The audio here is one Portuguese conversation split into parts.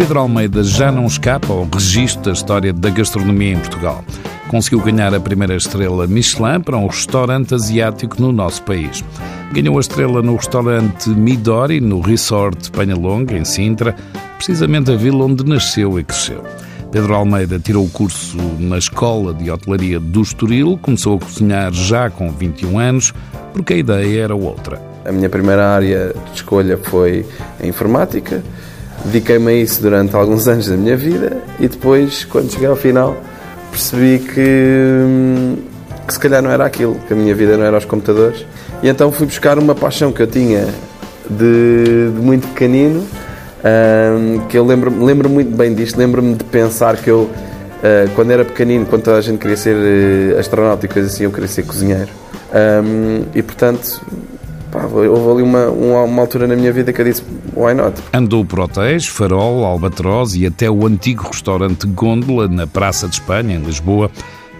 Pedro Almeida já não escapa ao registro da história da gastronomia em Portugal. Conseguiu ganhar a primeira estrela Michelin para um restaurante asiático no nosso país. Ganhou a estrela no restaurante Midori, no Resort Penhalonga, em Sintra, precisamente a vila onde nasceu e cresceu. Pedro Almeida tirou o curso na Escola de Hotelaria do Estoril, começou a cozinhar já com 21 anos, porque a ideia era outra. A minha primeira área de escolha foi a informática. Dediquei-me a isso durante alguns anos da minha vida e depois, quando cheguei ao final, percebi que, que se calhar não era aquilo, que a minha vida não era aos computadores. E então fui buscar uma paixão que eu tinha de, de muito pequenino, um, que eu lembro, lembro muito bem disto, lembro-me de pensar que eu, uh, quando era pequenino, quando toda a gente queria ser uh, astronauta e coisas assim, eu queria ser cozinheiro. Um, e portanto, pá, houve ali uma, uma, uma, altura na minha vida que eu disse, why not? Andou por hotéis, Farol, Albatroz e até o antigo restaurante Gôndola na Praça de Espanha, em Lisboa,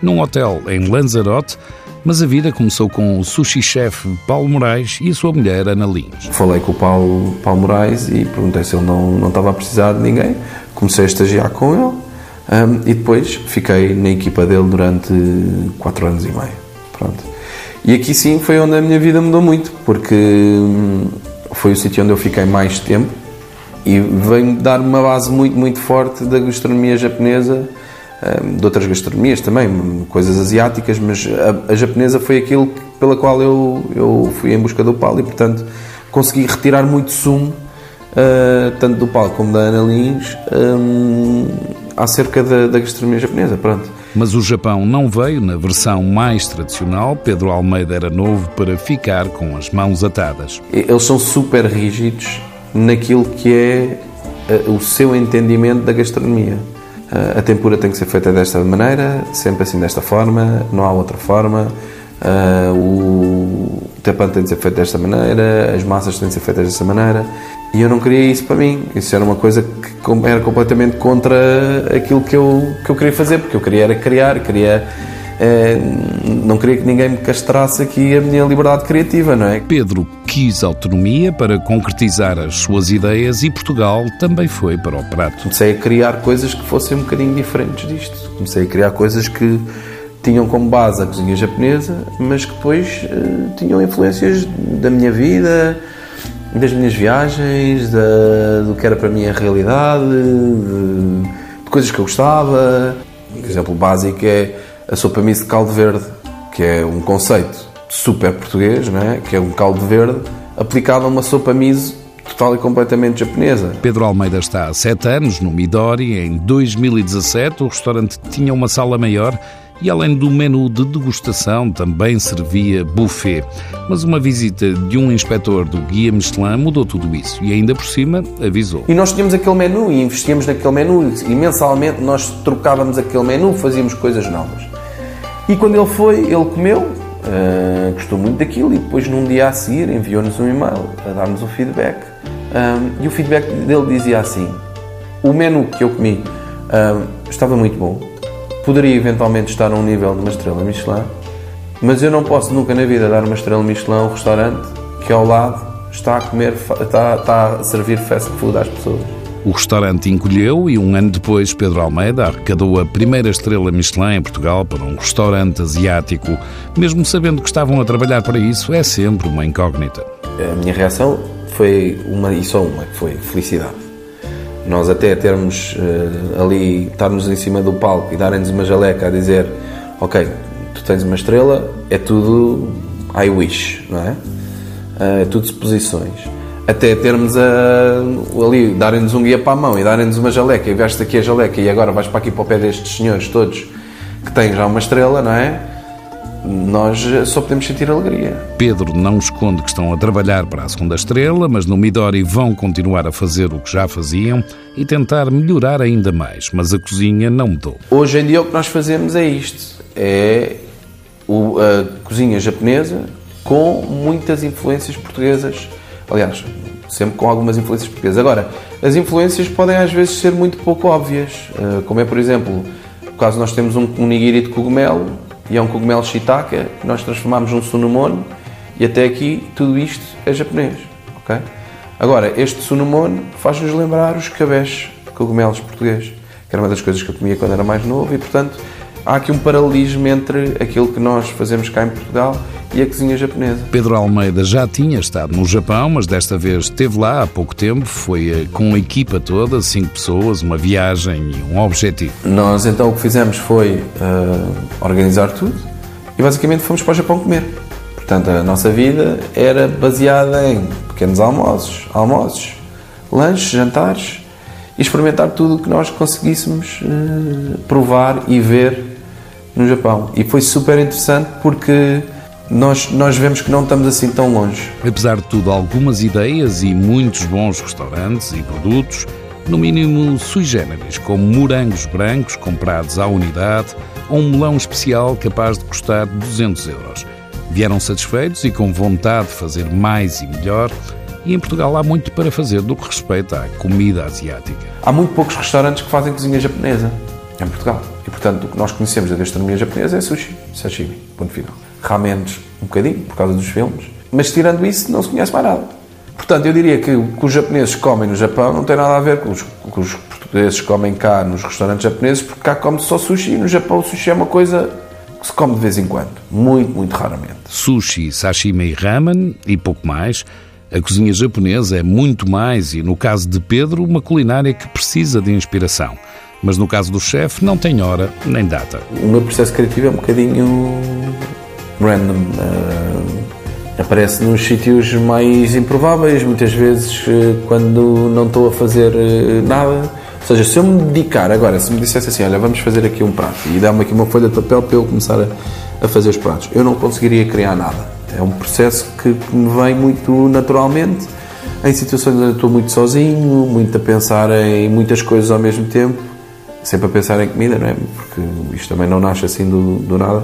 num hotel em Lanzarote, mas a vida começou com o sushi-chef Paulo Moraes e a sua mulher Ana Lins. Falei com o Paulo, Paulo Moraes e perguntei se ele não, não estava a precisar de ninguém. Comecei a estagiar com ele um, e depois fiquei na equipa dele durante quatro anos e meio. Pronto. E aqui sim foi onde a minha vida mudou muito, porque hum, foi o sítio onde eu fiquei mais tempo e veio dar uma base muito, muito forte da gastronomia japonesa, hum, de outras gastronomias também, coisas asiáticas, mas a, a japonesa foi aquilo pela qual eu, eu fui em busca do Paulo e, portanto, consegui retirar muito sumo, uh, tanto do Paulo como da Ana Lins, um, acerca da, da gastronomia japonesa. Pronto. Mas o Japão não veio na versão mais tradicional. Pedro Almeida era novo para ficar com as mãos atadas. Eles são super rígidos naquilo que é eh, o seu entendimento da gastronomia. Eh, a tempura tem que ser feita desta maneira, sempre assim desta forma, não há outra forma. Uh, o tapão tem de ser feito desta maneira, as massas têm de ser feitas desta maneira. E eu não queria isso para mim. Isso era uma coisa que era completamente contra aquilo que eu, que eu queria fazer, porque eu queria era criar, queria. É, não queria que ninguém me castrasse aqui a minha liberdade criativa, não é? Pedro quis autonomia para concretizar as suas ideias e Portugal também foi para o prato. Comecei a criar coisas que fossem um bocadinho diferentes disto. Comecei a criar coisas que tinham como base a cozinha japonesa, mas que depois uh, tinham influências da minha vida, das minhas viagens, da, do que era para mim a realidade, de, de coisas que eu gostava. Um exemplo básico é a sopa miso de caldo verde, que é um conceito super português, não é? que é um caldo verde aplicado a uma sopa miso total e completamente japonesa. Pedro Almeida está há sete anos no Midori. Em 2017, o restaurante tinha uma sala maior e além do menu de degustação também servia buffet. Mas uma visita de um inspetor do Guia Michelin mudou tudo isso e ainda por cima avisou. E nós tínhamos aquele menu e investíamos naquele menu e mensalmente nós trocávamos aquele menu, fazíamos coisas novas. E quando ele foi, ele comeu, uh, gostou muito daquilo e depois num dia a seguir enviou-nos um e-mail a dar-nos o feedback. Um, e o feedback dele dizia assim: o menu que eu comi um, estava muito bom, poderia eventualmente estar a um nível de uma estrela Michelin, mas eu não posso nunca na vida dar uma estrela Michelin a um restaurante que ao lado está a comer, está, está a servir fast food às pessoas. O restaurante encolheu e um ano depois Pedro Almeida arrecadou a primeira estrela Michelin em Portugal para um restaurante asiático. Mesmo sabendo que estavam a trabalhar para isso, é sempre uma incógnita. A minha reação foi uma e só uma, que foi felicidade nós até termos uh, ali, estarmos em cima do palco e darem-nos uma jaleca a dizer ok, tu tens uma estrela, é tudo I wish, não é? Uh, é tudo suposições. Até termos a, ali, darem-nos um guia para a mão e darem-nos uma jaleca e veste aqui a jaleca e agora vais para aqui para o pé destes senhores todos que têm já uma estrela, não é? Nós só podemos sentir alegria. Pedro não esconde que estão a trabalhar para a segunda estrela, mas no Midori vão continuar a fazer o que já faziam e tentar melhorar ainda mais, mas a cozinha não mudou. Hoje em dia o que nós fazemos é isto, é a cozinha japonesa com muitas influências portuguesas, aliás, sempre com algumas influências portuguesas. Agora, as influências podem às vezes ser muito pouco óbvias, eh, como é, por exemplo, caso nós temos um nigiri de cogumelo, e é um cogumelo shiitake que nós transformamos num sunomone e até aqui tudo isto é japonês, ok? Agora, este sunomone faz-nos lembrar os cabés cogumelos português, que era uma das coisas que eu comia quando era mais novo e, portanto, há aqui um paralelismo entre aquilo que nós fazemos cá em Portugal e a cozinha japonesa. Pedro Almeida já tinha estado no Japão, mas desta vez esteve lá há pouco tempo. Foi eh, com a equipa toda, cinco pessoas, uma viagem e um objetivo. Nós então o que fizemos foi uh, organizar tudo e basicamente fomos para o Japão comer. Portanto, a nossa vida era baseada em pequenos almoços, almoços, lanches, jantares e experimentar tudo o que nós conseguíssemos uh, provar e ver no Japão. E foi super interessante porque nós, nós vemos que não estamos assim tão longe. Apesar de tudo, algumas ideias e muitos bons restaurantes e produtos, no mínimo sui generis, como morangos brancos comprados à unidade ou um melão especial capaz de custar 200 euros. Vieram satisfeitos e com vontade de fazer mais e melhor, e em Portugal há muito para fazer do que respeita à comida asiática. Há muito poucos restaurantes que fazem cozinha japonesa em Portugal. E, portanto, o que nós conhecemos da gastronomia japonesa é sushi, sashimi, ponto final ramenes um bocadinho, por causa dos filmes, mas tirando isso, não se conhece mais nada. Portanto, eu diria que o que os japoneses comem no Japão não tem nada a ver com os, que os portugueses comem cá nos restaurantes japoneses, porque cá come só sushi e no Japão o sushi é uma coisa que se come de vez em quando, muito, muito raramente. Sushi, sashimi e ramen e pouco mais. A cozinha japonesa é muito mais e, no caso de Pedro, uma culinária que precisa de inspiração. Mas no caso do chefe, não tem hora nem data. O meu processo criativo é um bocadinho random. Uh, aparece nos sítios mais improváveis, muitas vezes uh, quando não estou a fazer uh, nada. Ou seja, se eu me dedicar agora, se me dissesse assim, olha, vamos fazer aqui um prato e dá-me aqui uma folha de papel para eu começar a, a, fazer os pratos, eu não conseguiria criar nada. É um processo que, que me vem muito naturalmente, em situações onde estou muito sozinho, muito a pensar em muitas coisas ao mesmo tempo, sempre a pensar em comida, não é? Porque isto também não nasce assim do, do nada.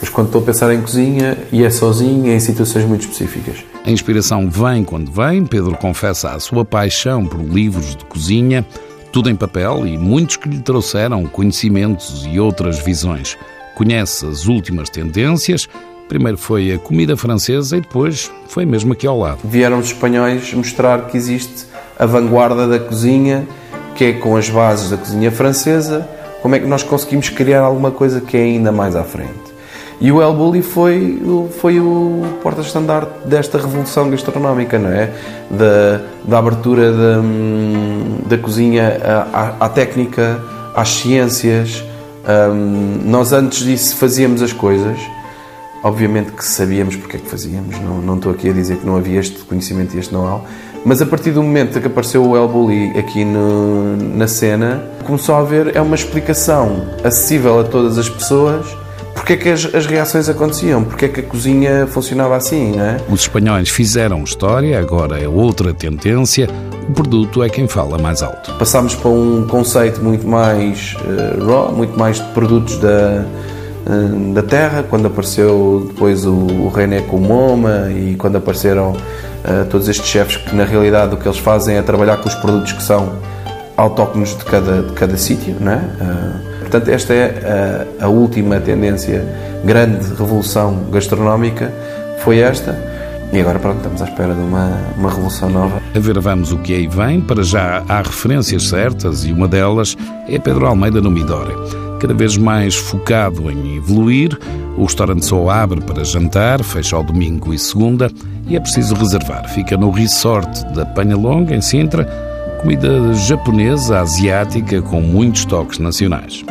Mas quando estou a pensar em cozinha e é sozinho, é em situações muito específicas. A inspiração vem quando vem. Pedro confessa a sua paixão por livros de cozinha, tudo em papel e muitos que lhe trouxeram conhecimentos e outras visões. Conhece as últimas tendências. Primeiro foi a comida francesa e depois foi mesmo aqui ao lado. Vieram os espanhóis mostrar que existe a vanguarda da cozinha, que é com as bases da cozinha francesa, como é que nós conseguimos criar alguma coisa que é ainda mais à frente. E o El Bulli foi, foi o porta-estandarte desta revolução gastronómica, não é? Da, da abertura da, da cozinha à, à, técnica, às ciências. Um, nós antes disso fazíamos as coisas, obviamente que sabíamos porque é que fazíamos, não, não estou aqui a dizer que não havia este conhecimento e este know-how, mas a partir do momento que apareceu o El Bulli aqui no, na cena, começou a haver é uma explicação acessível a todas as pessoas porque é que as, as, reações aconteciam, porque é que a cozinha funcionava assim, não é? Os espanhóis fizeram história, agora é outra tendência, o produto é quem fala mais alto. Passámos para um conceito muito mais uh, raw, muito mais de produtos da, uh, da terra, quando apareceu depois o, o René com o Moma e quando apareceram uh, todos estes chefes que na realidade o que eles fazem é trabalhar com os produtos que são autóctonos de cada, de cada sítio, não é? Portanto, esta é a, a última tendência, grande revolução gastronómica, foi esta. E agora, pronto, estamos à espera de uma, uma revolução nova. A ver, vamos o que aí vem. Para já há referências certas e uma delas é Pedro Almeida no Midori. Cada vez mais focado em evoluir, o restaurante só abre para jantar, fecha ao domingo e segunda e é preciso reservar. Fica no resort da Panha Longa, em Sintra, comida japonesa, asiática, com muitos toques nacionais.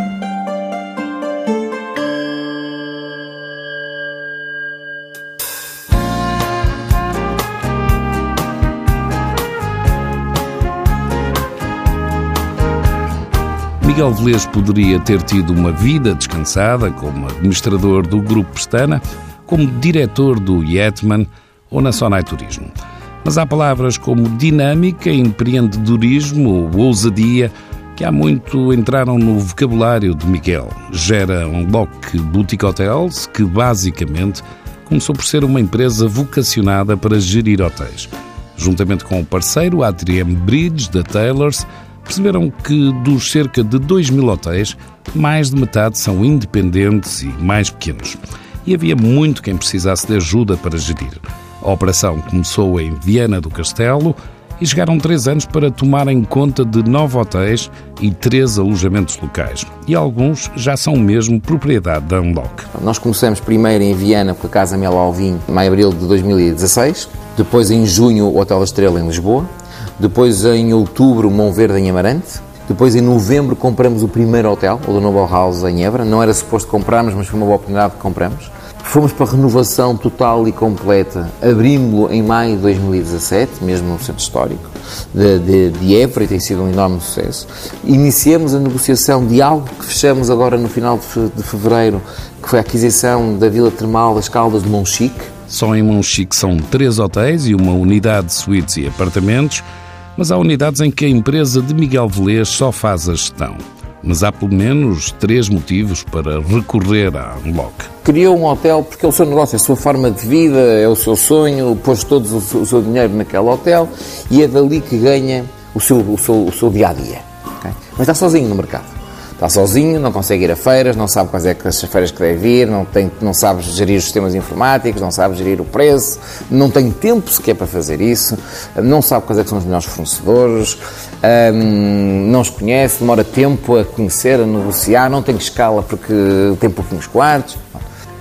Miguel Velez poderia ter tido uma vida descansada como administrador do Grupo Pestana, como diretor do Yetman ou na Sonai Turismo. Mas há palavras como dinâmica, empreendedorismo ou ousadia que há muito entraram no vocabulário de Miguel. Gera um Lock Boutique Hotels, que basicamente começou por ser uma empresa vocacionada para gerir hotéis. Juntamente com o parceiro Atrium Bridge da Taylors, perceberam que dos cerca de 2 mil hotéis, mais de metade são independentes e mais pequenos. E havia muito quem precisasse de ajuda para gerir. A operação começou em Viana do Castelo e chegaram três anos para tomarem conta de nove hotéis e três alojamentos locais. E alguns já são mesmo propriedade da Unlock. Nós começamos primeiro em Viana com a Casa Mel Alvim, em maio-abril de 2016. Depois, em junho, o Hotel Estrela em Lisboa. Depois, em outubro, Monverde em Amarante. Depois, em novembro, compramos o primeiro hotel, o do Noble House em Évora. Não era suposto comprarmos, mas foi uma boa oportunidade que compramos. Fomos para a renovação total e completa, abrimos-lo em maio de 2017, mesmo no centro histórico de, de, de Évora, e tem sido um enorme sucesso. Iniciamos a negociação de algo que fechamos agora no final de fevereiro, que foi a aquisição da Vila Termal das Caldas de Monchique. Só em Monchique são três hotéis e uma unidade de suítes e apartamentos, mas há unidades em que a empresa de Miguel Velez só faz a gestão. Mas há pelo menos três motivos para recorrer à Unlock. Criou um hotel porque é o seu negócio, é a sua forma de vida, é o seu sonho, pôs todo o seu dinheiro naquele hotel e é dali que ganha o seu, o seu, o seu dia a dia. Okay? Mas está sozinho no mercado está sozinho, não consegue ir a feiras, não sabe quais é que as feiras que deve ir, não, tem, não sabe gerir os sistemas informáticos, não sabe gerir o preço, não tem tempo sequer para fazer isso, não sabe quais é que são os melhores fornecedores, hum, não os conhece, demora tempo a conhecer, a negociar, não tem escala porque tem pouquinhos quartos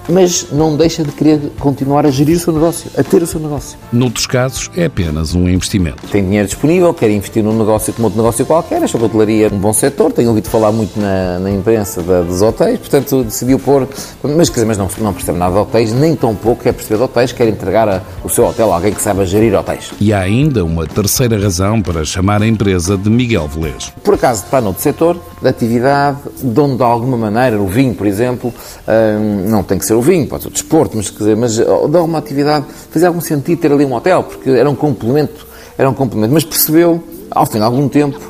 mas não deixa de querer continuar a gerir o seu negócio, a ter o seu negócio. Noutros casos, é apenas um investimento. Tem dinheiro disponível, quer investir num negócio como outro negócio qualquer, achou que a hotelaria é um bom setor, tenho ouvido falar muito na, na imprensa da, dos hotéis, portanto decidiu pôr, mas, quer dizer, mas não, não percebe nada de hotéis, nem tão pouco quer perceber de hotéis, quer entregar a, o seu hotel a alguém que saiba gerir hotéis. E há ainda uma terceira razão para chamar a empresa de Miguel Velez. Por acaso está noutro setor, de atividade, de onde de alguma maneira, o vinho, por exemplo, hum, não tem que ser ser o vinho, pode ser o desporto, mas, dizer, mas dar uma atividade, fazia algum sentido ter ali um hotel, porque era um complemento, era um complemento. Mas percebeu, ao fim de algum tempo,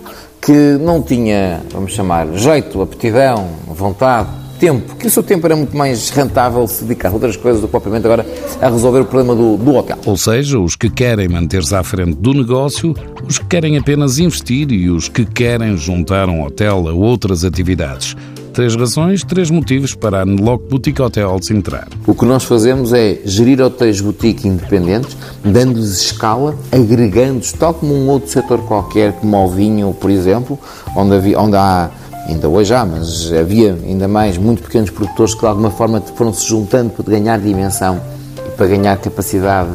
que não tinha, vamos chamar, jeito, aptidão, vontade, tempo, que o seu tempo era muito mais rentável se dedicar a outras coisas do que propriamente agora a resolver o problema do, do hotel. Ou seja, os que querem manter-se à frente do negócio, os que querem apenas investir e os que querem juntar um hotel a outras atividades. Três razões, três motivos para a Unlock Boutique Hotels entrar. O que nós fazemos é gerir hotéis boutique independentes, dando-lhes escala, agregando-os, tal como um outro setor qualquer, como o vinho, por exemplo, onde, havia, onde há ainda hoje há, mas havia ainda mais muito pequenos produtores que de alguma forma foram se juntando para ganhar dimensão para ganhar capacidade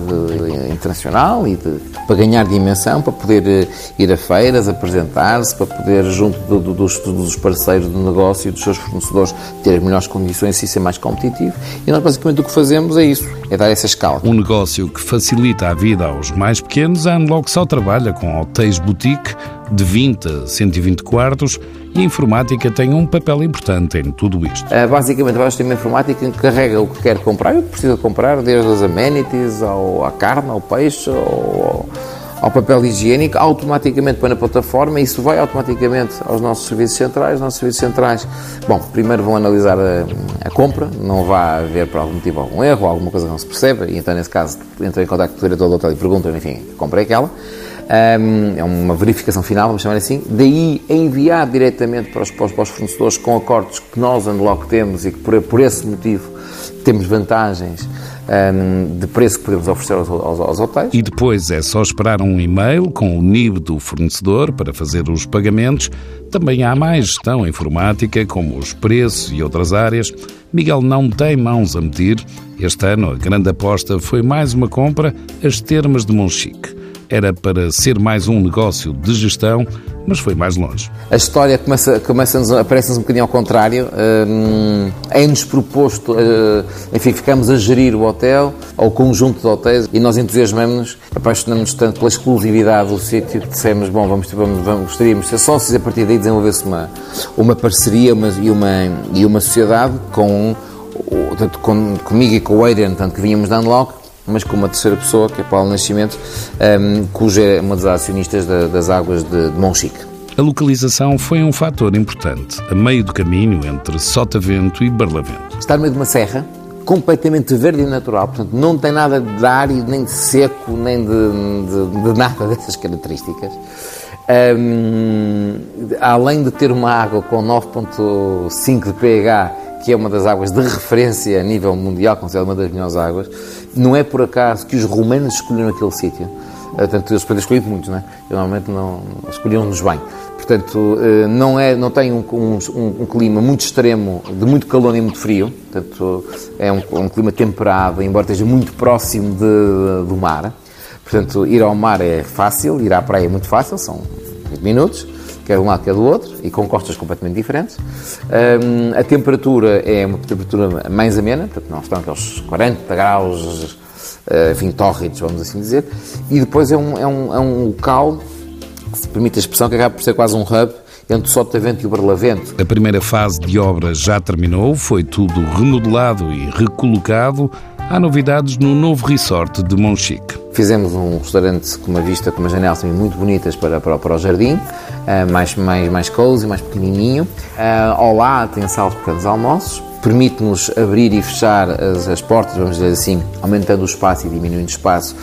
internacional e de, para ganhar dimensão, para poder eh, ir a feiras, apresentar-se, para poder, junto do, do, dos, dos, parceiros do negócio e dos seus fornecedores, ter melhores condições e ser mais competitivo. E nós, basicamente, o que fazemos é isso, é dar essa escala. Um negócio que facilita a vida aos mais pequenos, a Unlock só trabalha com hotéis boutique de 20 a 120 quartos e a informática tem um papel importante em tudo isto. Uh, basicamente, o sistema informático carrega o que quer comprar e o que precisa comprar, desde as amenities, ao, à carne, ao peixe, ao, ao papel higiênico, automaticamente põe na plataforma e isso vai automaticamente aos nossos serviços centrais. Os nossos serviços centrais, bom, primeiro vão analisar a, a compra, não vai haver por algum motivo algum erro, alguma coisa que não se percebe, e então nesse caso entra em contato com o diretor do hotel e pergunta, enfim, comprei aquela um, é uma verificação final, vamos chamar assim, daí enviar diretamente para os, para os fornecedores com acordos que nós, Unlock, temos e que por, por esse motivo temos vantagens de preço que podemos oferecer aos, aos, aos, hotéis. E depois é só esperar um e-mail com o NIB do fornecedor para fazer os pagamentos. Também há mais gestão informática, como os preços e outras áreas. Miguel não tem mãos a medir. Este ano a grande aposta foi mais uma compra, as termas de Monchique era para ser mais um negócio de gestão, mas foi mais longe. A história começa, começa aparece-nos um bocadinho ao contrário. Um, É-nos proposto, uh, enfim, ficamos a gerir o hotel, ou o conjunto de hotéis, e nós entusiasmamos-nos, apaixonamos-nos tanto pela exclusividade do sítio que dissemos, bom, vamos, vamos, vamos, gostaríamos de ser sócios, e a partir daí desenvolver-se uma, uma parceria uma, e, uma, e uma sociedade com, tanto com, comigo e com o Adrian, tanto que vínhamos da Unlock, mas com uma terceira pessoa, que é Paulo Nascimento, um, cuja é uma das acionistas da, das águas de, de Monchique. A localização foi um fator importante, a meio do caminho entre Sotavento e Barlavento. Está no meio de uma serra, completamente verde e natural, portanto não tem nada de árido, nem de seco, nem de, de, de nada dessas características. Um, além de ter uma água com 9.5 de pH, que é uma das águas de referência a nível mundial, considerada uma das melhores águas, não é por acaso que os romanos escolheram aquele sítio. Portanto, eles podem escolher muitos, não é? Normalmente não escolhiam-nos bem. Portanto, não, é, não tem um, um, um, clima muito extremo, de muito calor e muito frio. Portanto, é um, um clima temperado, embora esteja muito próximo de, do mar. Portanto, ir ao mar é fácil, ir à praia é muito fácil, são 20 minutos quer de um lado, quer do outro, e com costas completamente diferentes. Um, a temperatura é uma temperatura mais amena, portanto não estão aqueles 40 graus, uh, enfim, tórridos, vamos assim dizer, e depois é um, é um, é um local, se permite a expressão, que acaba por ser quase um hub, entre o Sotavento e o Barlavento. A primeira fase de obra já terminou, foi tudo remodelado e recolocado. Há novidades no novo resort de Monchique. Fizemos um restaurante com uma vista, com umas janelas também muito bonitas para, para, para o jardim, uh, mais, mais, mais cozy, mais pequenininho. Uh, ao lado tem salas de pequenos almoços, permite-nos abrir e fechar as, as, portas, vamos dizer assim, aumentando o espaço e diminuindo o espaço,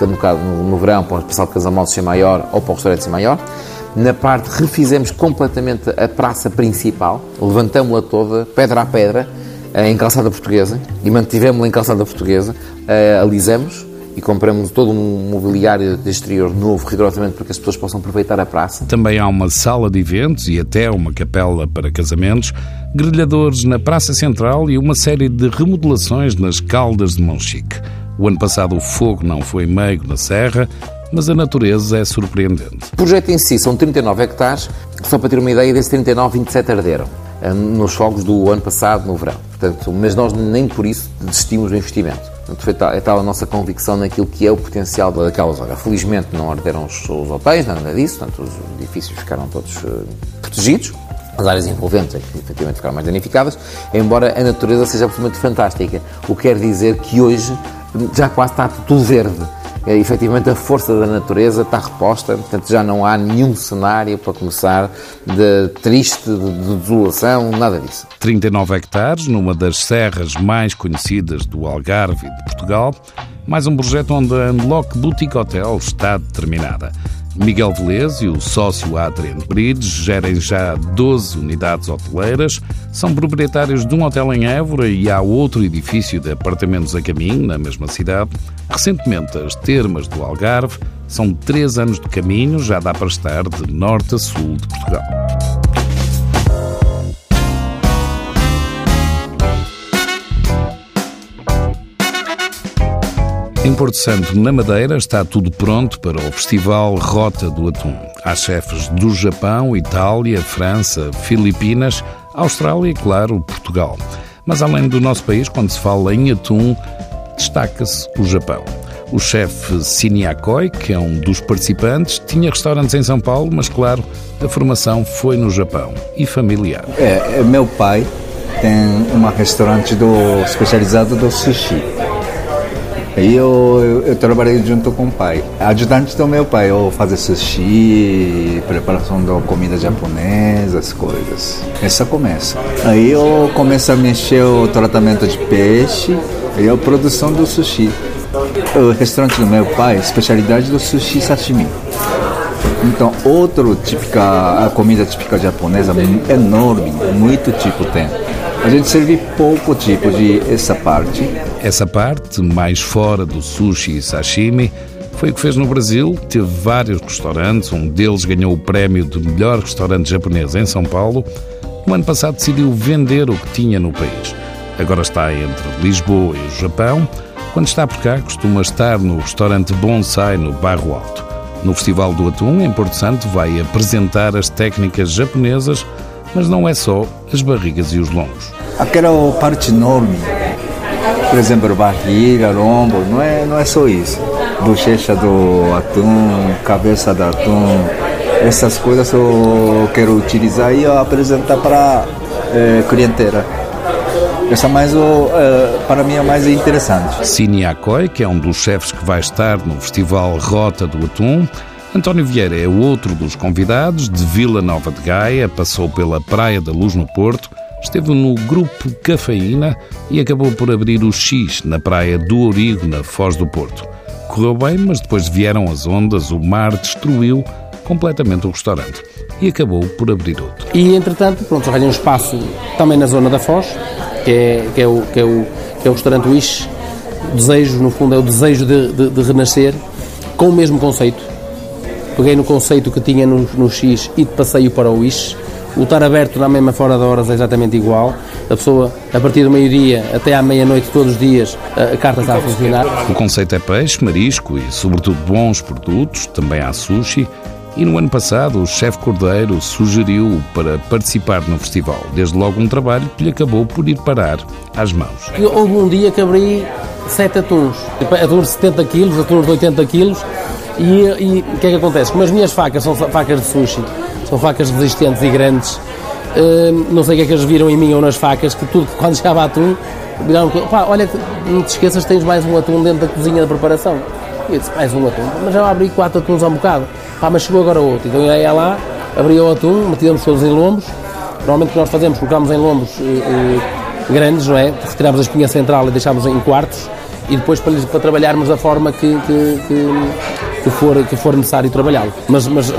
no, caso, no, no verão, para o sala de almoços ser maior ou para o restaurante ser maior. Na parte, refizemos completamente a praça principal, levantamos-la toda, pedra a pedra, eh, em calçada portuguesa, e mantivemos-la em calçada portuguesa, alisamos, e compramos todo um mobiliário de exterior novo, rigorosamente, para que as pessoas possam aproveitar a praça. Também há uma sala de eventos e até uma capela para casamentos, grelhadores na Praça Central e uma série de remodelações nas Caldas de Monchique. O ano passado o fogo não foi meigo na serra, mas a natureza é surpreendente. O projeto em si são 39 hectares, só para ter uma ideia, desses 39, 27 arderam eh, nos fogos do ano passado, no verão. Portanto, mas nós nem por isso desistimos do investimento. Portanto, é tal a nossa convicção naquilo que é o potencial daquela zona. Felizmente não arderam os, os hotéis, nada disso, portanto, os edifícios ficaram todos uh, protegidos. As áreas envolventes é que efetivamente ficaram mais danificadas, embora a natureza seja absolutamente fantástica. O que quer dizer que hoje já quase está tudo verde é, efetivamente a força da natureza está reposta, portanto já não há nenhum cenário para começar de triste, de, de desolação, nada disso. 39 hectares numa das serras mais conhecidas do Algarve e de Portugal, mais um projeto onde a Unlock Boutique Hotel está determinada. Miguel Velez e o sócio Adrian Bridge gerem já 12 unidades hoteleiras, são proprietários de um hotel em Évora e há outro edifício de apartamentos a caminho, na mesma cidade. Recentemente, as termas do Algarve são três anos de caminho, já dá para estar de norte a sul de Portugal. Em Porto Santo, na Madeira, está tudo pronto para o Festival Rota do Atum. Há chefes do Japão, Itália, França, Filipinas, Austrália e, claro, Portugal. Mas além do nosso país, quando se fala em atum, destaca-se o Japão. O chefe Siniakoi, que é um dos participantes, tinha restaurantes em São Paulo, mas claro, a formação foi no Japão e familiar. É, é meu pai tem um restaurante do, especializado do sushi. Aí eu, eu, eu, trabalhei junto com o pai. Ajudante do meu pai, eu fazer sushi, preparação da comida japonesa, as coisas. Essa começa. Aí eu começo a mexer o tratamento de peixe e a produção do sushi. O restaurante do meu pai, especialidade do sushi sashimi. Então, outro típica, a comida típica japonesa enorme, muito tipo tem. A gente serve pouco tipo de essa parte. Essa parte, mais fora do sushi e sashimi, foi o que fez no Brasil. Teve vários restaurantes, um deles ganhou o prémio de melhor restaurante japonês em São Paulo. No ano passado decidiu vender o que tinha no país. Agora está entre Lisboa e o Japão. Quando está por cá, costuma estar no restaurante Bonsai, no Barro Alto. No Festival do Atum, em Porto Santo, vai apresentar as técnicas japonesas mas não é só as barrigas e os lombos. Aquela parte enorme, por exemplo, barriga, lombo, não é, não é só isso. Bochecha do atum, cabeça do atum, essas coisas eu quero utilizar e apresentar para é, clientela. Essa mais o, é, para mim é mais interessante. Cine Akoi, que é um dos chefes que vai estar no Festival Rota do Atum, António Vieira é outro dos convidados de Vila Nova de Gaia, passou pela Praia da Luz no Porto, esteve no grupo Cafeína e acabou por abrir o X na Praia do Origo, na Foz do Porto. Correu bem, mas depois vieram as ondas, o mar destruiu completamente o restaurante e acabou por abrir outro. E entretanto, pronto, arranjei um espaço também na zona da Foz, que é, que é, o, que é, o, que é o restaurante Wish. Desejo, no fundo, é o desejo de, de, de renascer com o mesmo conceito. Peguei no conceito que tinha no, no X e passei-o para o X. O estar aberto na mesma fora de horas é exatamente igual. A pessoa, a partir do meio-dia até à meia-noite, todos os dias, a carta está a funcionar. O conceito é peixe, marisco e, sobretudo, bons produtos. Também há sushi. E no ano passado, o chefe Cordeiro sugeriu para participar no festival. Desde logo um trabalho que lhe acabou por ir parar às mãos. Houve um dia que abri sete atuns. Atuns de 70 quilos, atuns de 80 quilos. E, o que é que acontece? Como as minhas facas são facas de sushi, são facas resistentes e grandes, hum, não sei o que é que eles viram em mim ou nas facas, que tudo, quando chegava atum, viraram, pá, olha, não te esqueças, tens mais um atum dentro da cozinha de preparação. E eu disse, mais um atum, mas já abri quatro atuns há um bocado. Pá, mas chegou agora outro. Então eu ia lá, abria o atum, metíamos todos em lombos. Normalmente o que nós fazemos, colocamos em lombos eh, eh, grandes, não é? Retiramos a espinha central e deixamos em quartos e depois para, para trabalharmos da forma que, que, que, que for, que for necessário trabalhá-lo. Mas, mas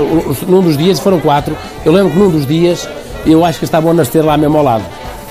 num dos dias, foram quatro, eu lembro que num dos dias eu acho que estavam a nascer lá mesmo ao lado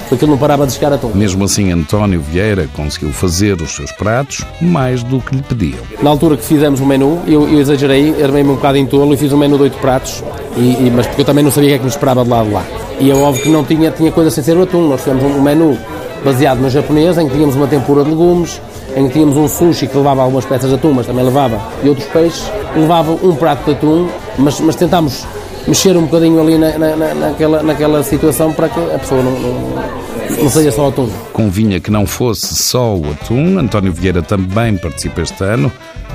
porque ele não parava de chegar a tom. Mesmo assim, António Vieira conseguiu fazer os seus pratos mais do que lhe pediam. Na altura que fizemos o menu, eu, eu exagerei, armei-me um bocado em tolo e fiz um menu de oito pratos, e, e, mas porque eu também não sabia o que é que me esperava de lado lá. E é óbvio que não tinha, tinha coisa sem ser o atum. Nós fizemos um menu baseado no japonês, em que tínhamos uma tempura de legumes, que tínhamos um sushi que levava algumas peças de atum, mas também levava e outros peixes, levava um prato de atum, mas, mas tentámos mexer um bocadinho ali na, na, naquela, naquela situação para que a pessoa não, não, não seja só atum. Convinha que não fosse só o atum, António Vieira também participa este ano,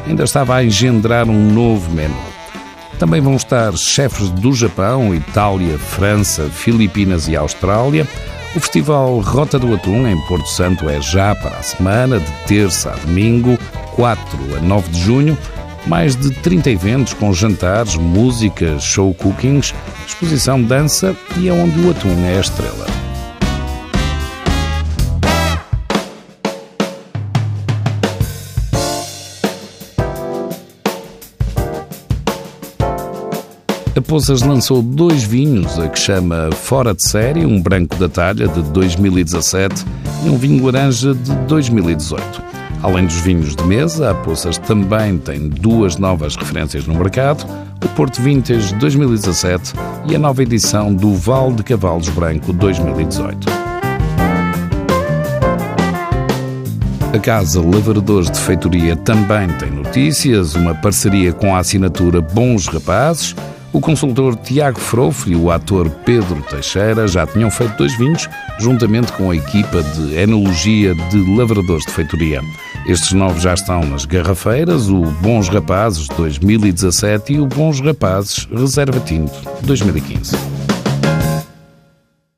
ainda estava a engendrar um novo menu. Também vão estar chefes do Japão, Itália, França, Filipinas e Austrália. O Festival Rota do Atum em Porto Santo é já para a semana, de terça a domingo, 4 a 9 de junho mais de 30 eventos com jantares, músicas, show cookings, exposição de dança e é onde o atum é a estrela. Poças lançou dois vinhos, a que chama Fora de Série, um branco da talha de 2017 e um vinho laranja de 2018. Além dos vinhos de mesa, a Poças também tem duas novas referências no mercado, o Porto Vintage 2017 e a nova edição do Val de Cavalos Branco 2018. A Casa Lavradores de Feitoria também tem notícias, uma parceria com a assinatura Bons Rapazes, o consultor Tiago Frofo e o ator Pedro Teixeira já tinham feito dois vinhos, juntamente com a equipa de enologia de lavradores de feitoria. Estes novos já estão nas garrafeiras, o Bons Rapazes 2017 e o Bons Rapazes Reserva Tinto 2015.